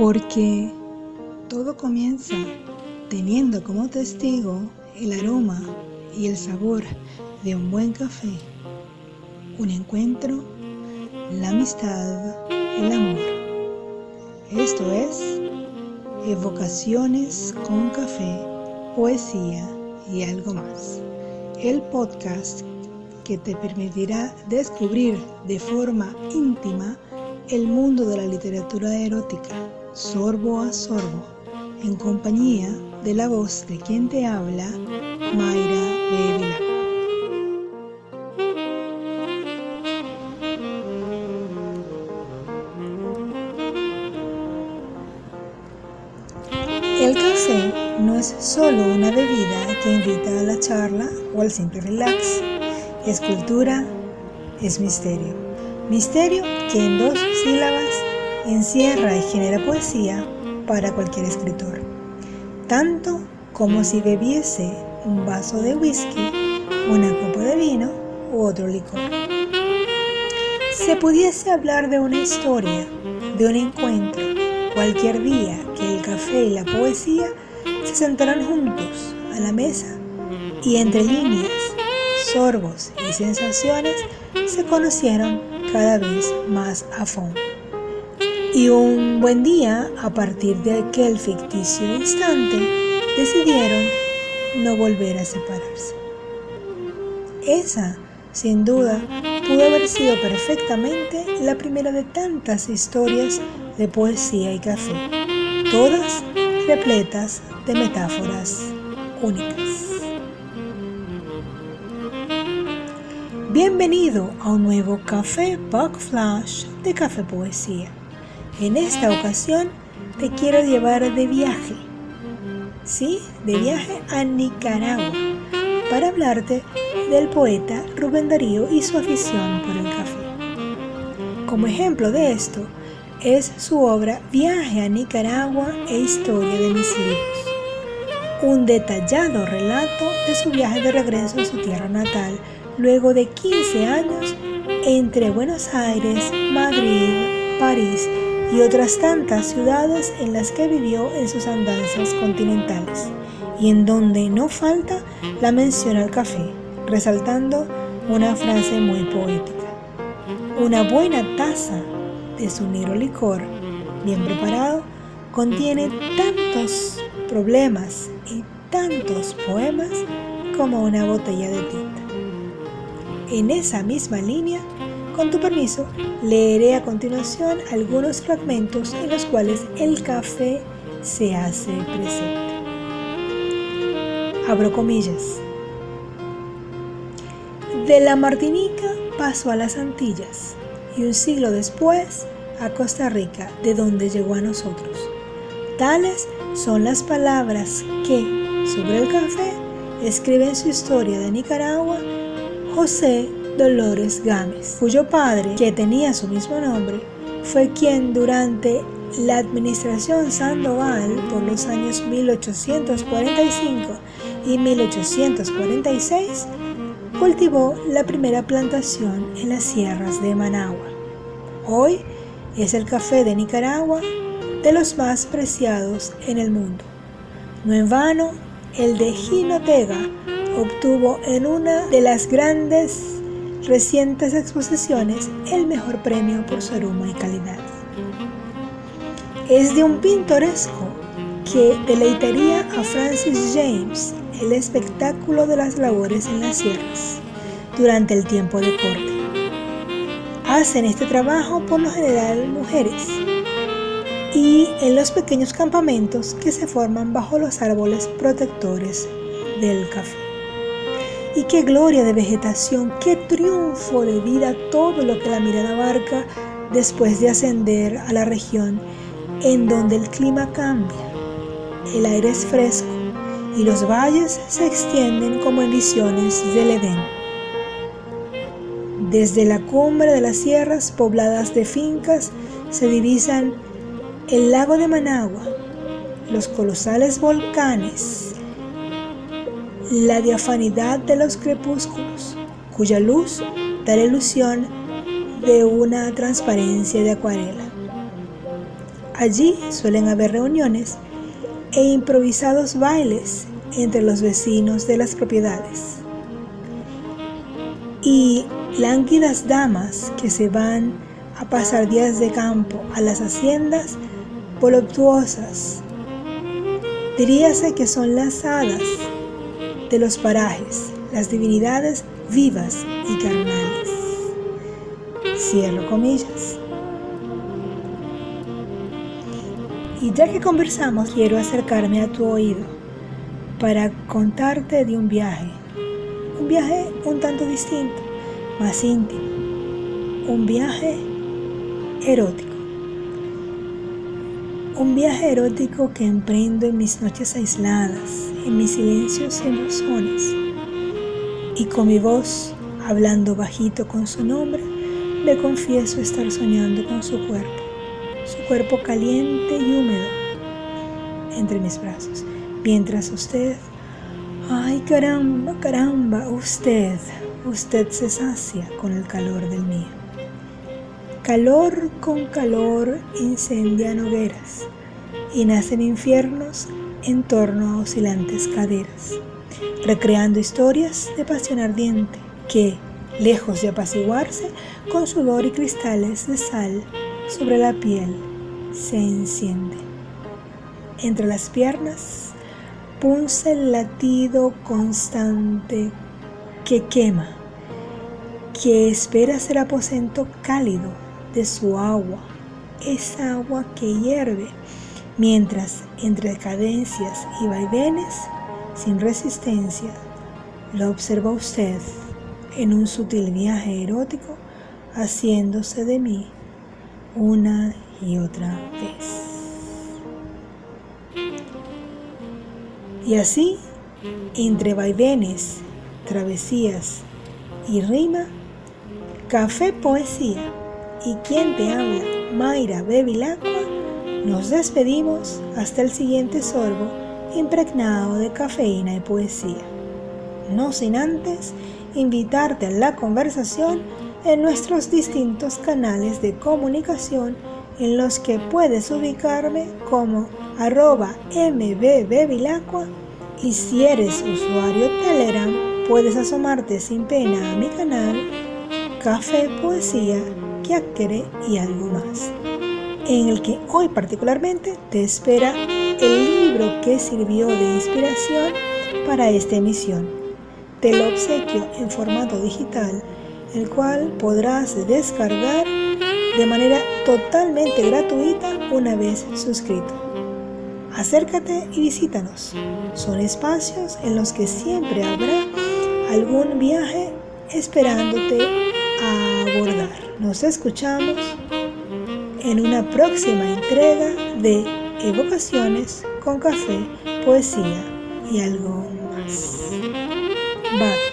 porque todo comienza teniendo como testigo el aroma y el sabor de un buen café, un encuentro, la amistad, el amor. Esto es Evocaciones con café, poesía y algo más. El podcast que te permitirá descubrir de forma íntima el mundo de la literatura erótica, sorbo a sorbo, en compañía de la voz de quien te habla, Mayra Bevila. El café no es solo una bebida que invita a la charla o al simple relax. Es cultura, es misterio. Misterio que en dos sílabas encierra y genera poesía para cualquier escritor. Tanto como si bebiese un vaso de whisky, una copa de vino u otro licor. Se pudiese hablar de una historia, de un encuentro, cualquier día que el café y la poesía se sentaran juntos a la mesa y entre líneas, sorbos y sensaciones se conocieron cada vez más a fondo. Y un buen día, a partir de aquel ficticio instante, decidieron no volver a separarse. Esa, sin duda, pudo haber sido perfectamente la primera de tantas historias de poesía y café, todas repletas de metáforas únicas. Bienvenido a un nuevo Café Bug Flash de Café Poesía. En esta ocasión te quiero llevar de viaje, sí, de viaje a Nicaragua, para hablarte del poeta Rubén Darío y su afición por el café. Como ejemplo de esto es su obra Viaje a Nicaragua e Historia de mis libros, un detallado relato de su viaje de regreso a su tierra natal luego de 15 años entre Buenos Aires, Madrid, París y otras tantas ciudades en las que vivió en sus andanzas continentales, y en donde no falta la mención al café, resaltando una frase muy poética. Una buena taza de su negro licor, bien preparado, contiene tantos problemas y tantos poemas como una botella de tinta. En esa misma línea, con tu permiso, leeré a continuación algunos fragmentos en los cuales el café se hace presente. Abro comillas. De la Martinica pasó a las Antillas y un siglo después a Costa Rica, de donde llegó a nosotros. Tales son las palabras que, sobre el café, escribe en su historia de Nicaragua José Dolores Gámez, cuyo padre, que tenía su mismo nombre, fue quien durante la administración Sandoval por los años 1845 y 1846 cultivó la primera plantación en las sierras de Managua. Hoy es el café de Nicaragua de los más preciados en el mundo. No en vano, el de Jinotega obtuvo en una de las grandes recientes exposiciones el mejor premio por su aroma y calidad. Es de un pintoresco que deleitaría a Francis James el espectáculo de las labores en las sierras durante el tiempo de corte. Hacen este trabajo por lo general mujeres y en los pequeños campamentos que se forman bajo los árboles protectores del café. Y qué gloria de vegetación, qué triunfo de vida todo lo que la mirada abarca después de ascender a la región en donde el clima cambia, el aire es fresco y los valles se extienden como en visiones del Edén. Desde la cumbre de las sierras pobladas de fincas se divisan el lago de Managua, los colosales volcanes, la diafanidad de los crepúsculos, cuya luz da la ilusión de una transparencia de acuarela. Allí suelen haber reuniones e improvisados bailes entre los vecinos de las propiedades. Y lánguidas damas que se van a pasar días de campo a las haciendas voluptuosas. Diríase que son las hadas de los parajes, las divinidades vivas y carnales. Cierro comillas. Y ya que conversamos, quiero acercarme a tu oído para contarte de un viaje. Un viaje un tanto distinto, más íntimo. Un viaje erótico. Un viaje erótico que emprendo en mis noches aisladas, en mis silencios y emociones. Y con mi voz, hablando bajito con su nombre, le confieso estar soñando con su cuerpo su cuerpo caliente y húmedo entre mis brazos, mientras usted, ay caramba, caramba, usted, usted se sacia con el calor del mío. Calor con calor incendian hogueras y nacen infiernos en torno a oscilantes caderas, recreando historias de pasión ardiente que, lejos de apaciguarse, con sudor y cristales de sal, sobre la piel se enciende. Entre las piernas punza el latido constante que quema, que espera ser aposento cálido de su agua, esa agua que hierve, mientras entre cadencias y vaivenes, sin resistencia, lo observa usted en un sutil viaje erótico haciéndose de mí una y otra vez. Y así, entre vaivenes, travesías y rima, café, poesía y quien te habla, Mayra Bevilacqua, nos despedimos hasta el siguiente sorbo impregnado de cafeína y poesía. No sin antes invitarte a la conversación en nuestros distintos canales de comunicación en los que puedes ubicarme como arroba y si eres usuario Telegram puedes asomarte sin pena a mi canal Café, Poesía, Y algo más, en el que hoy particularmente te espera el libro que sirvió de inspiración para esta emisión. Te lo obsequio en formato digital el cual podrás descargar de manera totalmente gratuita una vez suscrito. Acércate y visítanos. Son espacios en los que siempre habrá algún viaje esperándote abordar. Nos escuchamos en una próxima entrega de Evocaciones con café, poesía y algo más. Bye.